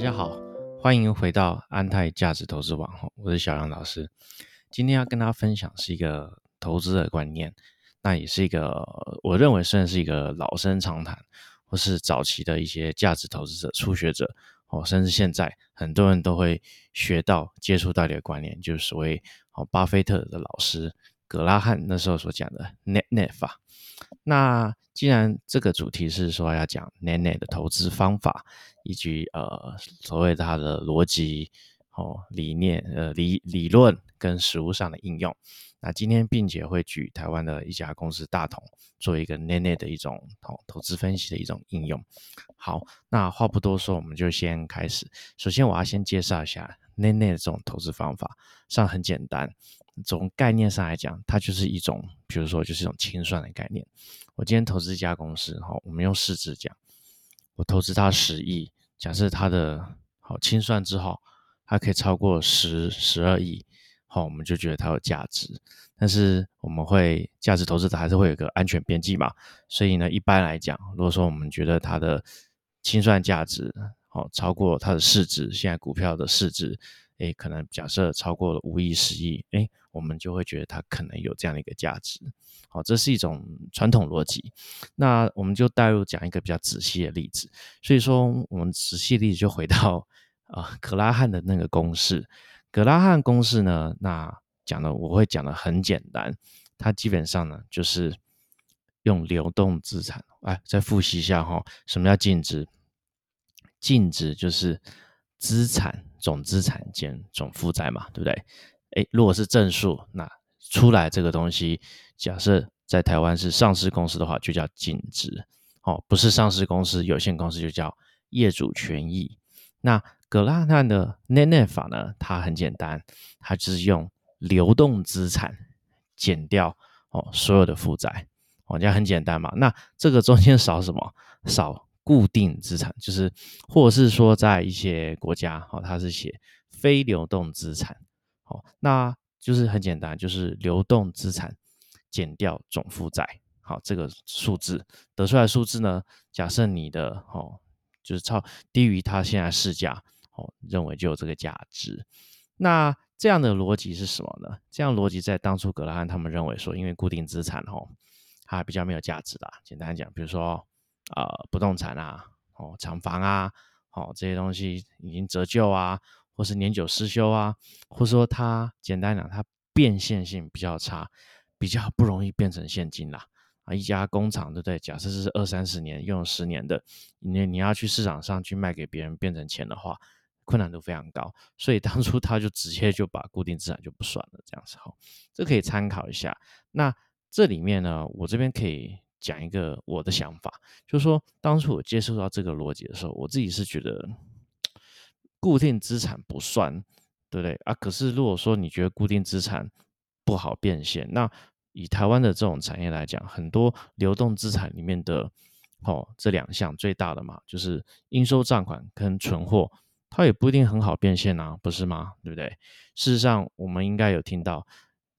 大家好，欢迎回到安泰价值投资网，我是小杨老师。今天要跟大家分享是一个投资的观念，那也是一个我认为算是一个老生常谈，或是早期的一些价值投资者、初学者哦，甚至现在很多人都会学到、接触到的观念，就是所谓哦，巴菲特的老师格拉汉那时候所讲的 net net 法。那既然这个主题是说要讲 net net 的投资方法，以及呃所谓它的逻辑哦理念呃理理论跟实物上的应用，那今天并且会举台湾的一家公司大同做一个 net net 的一种投投资分析的一种应用。好，那话不多说，我们就先开始。首先我要先介绍一下 net net 这种投资方法，上很简单。从概念上来讲，它就是一种，比如说就是一种清算的概念。我今天投资一家公司，哈，我们用市值讲，我投资它十亿，假设它的好清算之后，它可以超过十十二亿，好，我们就觉得它有价值。但是我们会价值投资者还是会有个安全边际嘛？所以呢，一般来讲，如果说我们觉得它的清算价值好超过它的市值，现在股票的市值。诶，可能假设超过了五亿、十亿，诶，我们就会觉得它可能有这样的一个价值。好，这是一种传统逻辑。那我们就带入讲一个比较仔细的例子。所以说，我们仔细例子就回到啊，格拉汉的那个公式。格拉汉公式呢，那讲的我会讲的很简单。它基本上呢，就是用流动资产。哎，再复习一下哈，什么叫净值？净值就是资产。总资产减总负债嘛，对不对？诶，如果是正数，那出来这个东西，假设在台湾是上市公司的话，就叫净值。哦，不是上市公司有限公司就叫业主权益。那格拉汉的 net net 法呢？它很简单，它就是用流动资产减掉哦所有的负债。哦，这样很简单嘛。那这个中间少什么？少。固定资产就是，或者是说，在一些国家，好，它是写非流动资产，好，那就是很简单，就是流动资产减掉总负债，好，这个数字得出来数字呢，假设你的哦，就是超低于它现在市价，哦，认为就有这个价值。那这样的逻辑是什么呢？这样逻辑在当初格拉汉他们认为说，因为固定资产哦，它比较没有价值的。简单讲，比如说。呃，不动产啊，哦，厂房啊，哦，这些东西已经折旧啊，或是年久失修啊，或者说它简单讲，它变现性比较差，比较不容易变成现金啦。啊，一家工厂，对不对？假设是二三十年用十年的，你你要去市场上去卖给别人变成钱的话，困难度非常高。所以当初他就直接就把固定资产就不算了，这样子好，这可以参考一下。那这里面呢，我这边可以。讲一个我的想法，就是说，当初我接受到这个逻辑的时候，我自己是觉得固定资产不算，对不对啊？可是如果说你觉得固定资产不好变现，那以台湾的这种产业来讲，很多流动资产里面的哦这两项最大的嘛，就是应收账款跟存货，它也不一定很好变现啊，不是吗？对不对？事实上，我们应该有听到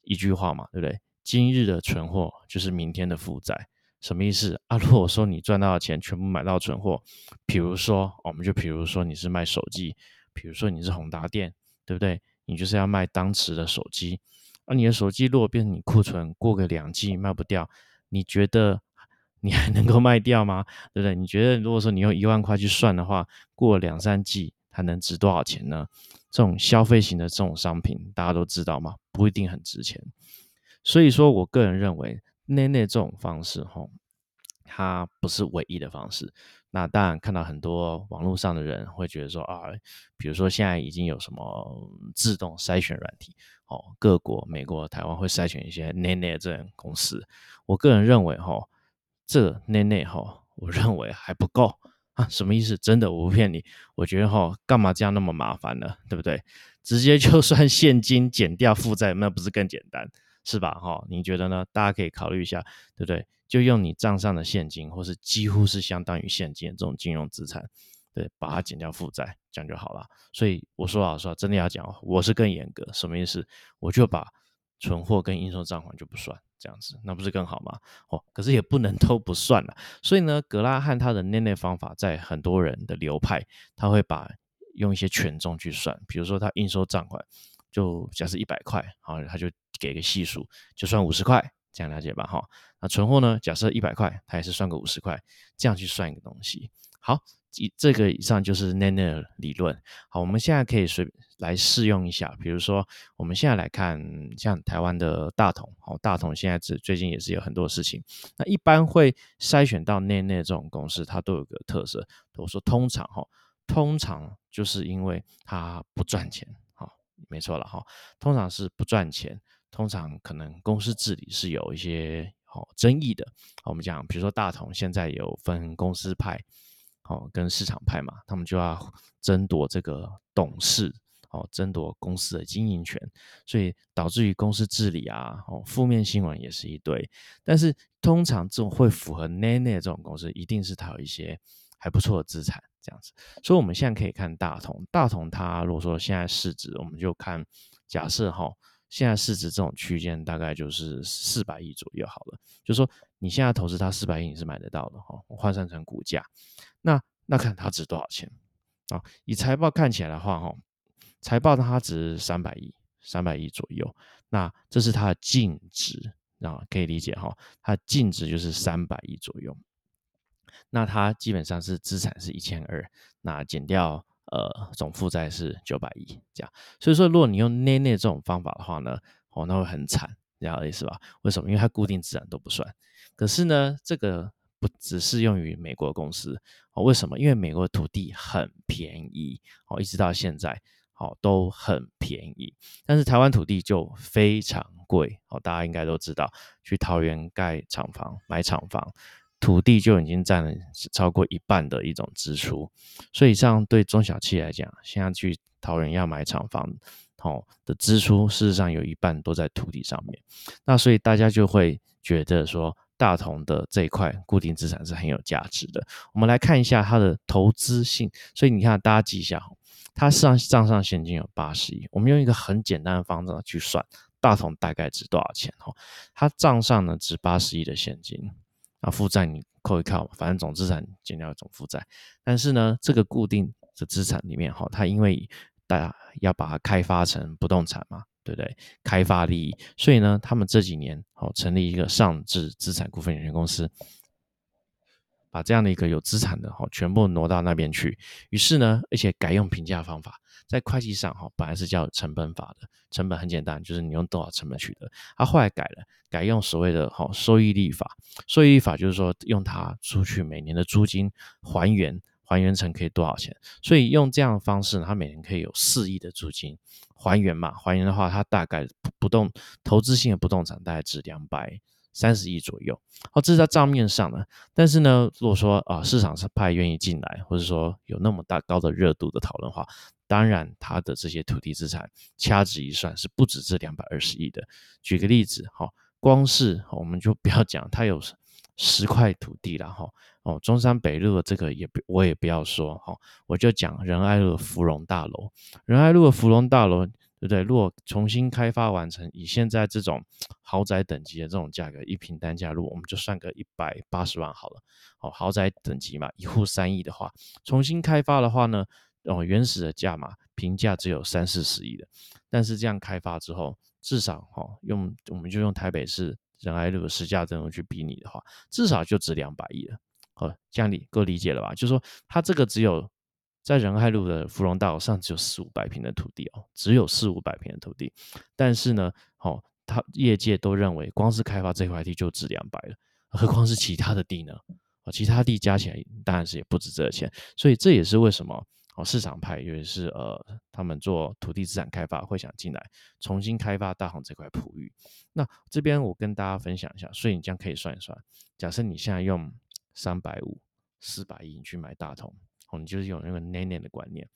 一句话嘛，对不对？今日的存货就是明天的负债。什么意思啊？如果说你赚到的钱全部买到存货，比如说，我们就比如说你是卖手机，比如说你是宏达店，对不对？你就是要卖当时的手机，而你的手机如果变成你库存，过个两季卖不掉，你觉得你还能够卖掉吗？对不对？你觉得如果说你用一万块去算的话，过两三季它能值多少钱呢？这种消费型的这种商品，大家都知道吗？不一定很值钱。所以说我个人认为。内内这种方式，吼，它不是唯一的方式。那当然，看到很多网络上的人会觉得说啊，比如说现在已经有什么自动筛选软体，哦，各国、美国、台湾会筛选一些内内这种公司。我个人认为，吼，这内内，吼，我认为还不够啊。什么意思？真的，我不骗你。我觉得，吼，干嘛这样那么麻烦呢？对不对？直接就 算现金减掉负债，那不是更简单？是吧？哈，你觉得呢？大家可以考虑一下，对不对？就用你账上的现金，或是几乎是相当于现金的这种金融资产，对，把它减掉负债，这样就好了。所以我说老实话，真的要讲，我是更严格。什么意思？我就把存货跟应收账款就不算，这样子，那不是更好吗？哦，可是也不能 都不算了。所以呢，格拉汉他的内内方法，在很多人的流派，他会把用一些权重去算，比如说他应收账款就假设一百块，好，他就给个系数，就算五十块，这样了解吧？哈，那存货呢？假设一百块，他也是算个五十块，这样去算一个东西。好，以这个以上就是 n a n e 理论。好，我们现在可以随来试用一下，比如说我们现在来看，像台湾的大同，好，大同现在最最近也是有很多事情。那一般会筛选到 n a n e 这种公司，它都有个特色，我说通常哈，通常就是因为它不赚钱，没错了哈，通常是不赚钱，通常可能公司治理是有一些好争议的。我们讲，比如说大同现在有分公司派。哦，跟市场派嘛，他们就要争夺这个董事，哦，争夺公司的经营权，所以导致于公司治理啊，哦，负面新闻也是一堆。但是通常这种会符合 Nene 这种公司，一定是它有一些还不错的资产这样子。所以我们现在可以看大同，大同它如果说现在市值，我们就看假设哈，现在市值这种区间大概就是四百亿左右好了，就是说你现在投资它四百亿你是买得到的哈，换算成股价。那那看它值多少钱啊？以财报看起来的话，哈，财报它值三百亿，三百亿左右。那这是它的净值啊，可以理解哈，它净值就是三百亿左右。那它基本上是资产是一千二，那减掉呃总负债是九百亿这样。所以说，如果你用内内这种方法的话呢，哦，那会很惨，这样意思吧？为什么？因为它固定资产都不算。可是呢，这个。不只适用于美国公司哦，为什么？因为美国土地很便宜哦，一直到现在哦都很便宜。但是台湾土地就非常贵哦，大家应该都知道，去桃园盖厂房、买厂房，土地就已经占了超过一半的一种支出。所以这样对中小企业来讲，现在去桃园要买厂房哦的支出，事实上有一半都在土地上面。那所以大家就会觉得说。大同的这一块固定资产是很有价值的。我们来看一下它的投资性，所以你看，大家记一下，它上账上现金有八十亿。我们用一个很简单的方式去算，大同大概值多少钱？哈，它账上呢值八十亿的现金，啊，负债你扣一扣，反正总资产减掉总负债。但是呢，这个固定的资产里面，哈，它因为大家要把它开发成不动产嘛。对不对？开发利益，所以呢，他们这几年哦成立一个上智资产股份有限公司，把这样的一个有资产的哈全部挪到那边去。于是呢，而且改用评价方法，在会计上哈本来是叫成本法的，成本很简单，就是你用多少成本取得。他后来改了，改用所谓的哈收益率法。收益率法就是说用它出去每年的租金还原。还原成可以多少钱？所以用这样的方式呢，它每年可以有四亿的租金还原嘛？还原的话，它大概不动投资性的不动产大概值两百三十亿左右。哦，这是在账面上的。但是呢，如果说啊市场是派愿意进来，或者说有那么大高的热度的讨论话，当然它的这些土地资产掐指一算是不止这两百二十亿的。举个例子，哈，光是我们就不要讲它有。十块土地了哈哦，中山北路的这个也不我也不要说哈，我就讲仁爱路的芙蓉大楼，仁爱路的芙蓉大楼对不对？如果重新开发完成，以现在这种豪宅等级的这种价格，一平单价如果我们就算个一百八十万好了哦，豪宅等级嘛，一户三亿的话，重新开发的话呢，哦原始的价嘛，平价只有三四十亿的，但是这样开发之后，至少哈用我们就用台北市。仁爱路的实价登录去比拟的话，至少就值两百亿了。哦，这样你够理解了吧？就是说，它这个只有在仁爱路的芙蓉大楼上只有四五百平的土地哦，只有四五百平的土地。但是呢，哦，它业界都认为，光是开发这块地就值两百了，何况是其他的地呢？哦，其他地加起来当然是也不止这个钱。所以这也是为什么。哦，市场派尤其是呃，他们做土地资产开发会想进来重新开发大同这块璞玉。那这边我跟大家分享一下，所以你这样可以算一算。假设你现在用三百五、四百亿去买大同，哦，你就是用那个年年的观念。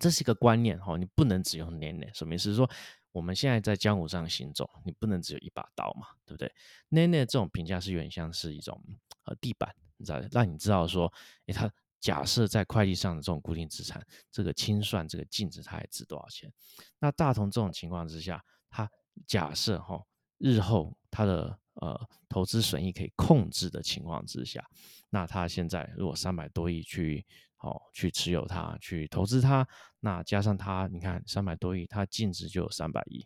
这是一个观念哈，你不能只用年年。什么意思？是说我们现在在江湖上行走，你不能只有一把刀嘛，对不对？年年这种评价是有点像是一种呃地板，你知道，让你知道说，诶，它。假设在会计上的这种固定资产，这个清算这个净值它还值多少钱？那大同这种情况之下，它假设哈日后它的呃投资损益可以控制的情况之下，那它现在如果三百多亿去好去持有它，去投资它。那加上它，你看三百多亿，它净值就有三百亿，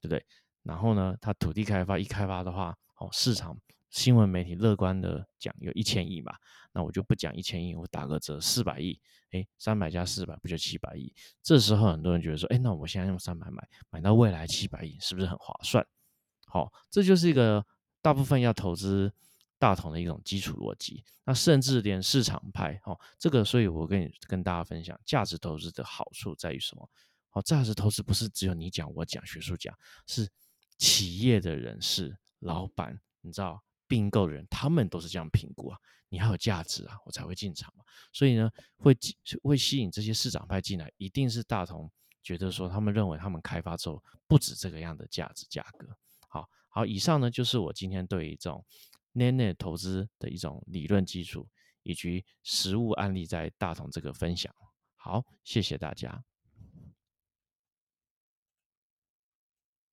对不对？然后呢，它土地开发一开发的话，哦，市场新闻媒体乐观的讲有一千亿嘛，那我就不讲一千亿，我打个折四百亿，哎，三百加四百不就七百亿？这时候很多人觉得说，哎，那我现在用三百买，买到未来七百亿，是不是很划算？好，这就是一个大部分要投资大同的一种基础逻辑。那甚至连市场派，哦，这个，所以我跟你跟大家分享，价值投资的好处在于什么？哦，价值投资不是只有你讲我讲学术讲，是。企业的人士、老板，你知道并购的人，他们都是这样评估啊。你还有价值啊，我才会进场嘛。所以呢，会会吸引这些市场派进来，一定是大同觉得说，他们认为他们开发之后不止这个样的价值价格。好好，以上呢就是我今天对于这种 Nene 投资的一种理论基础以及实物案例在大同这个分享。好，谢谢大家。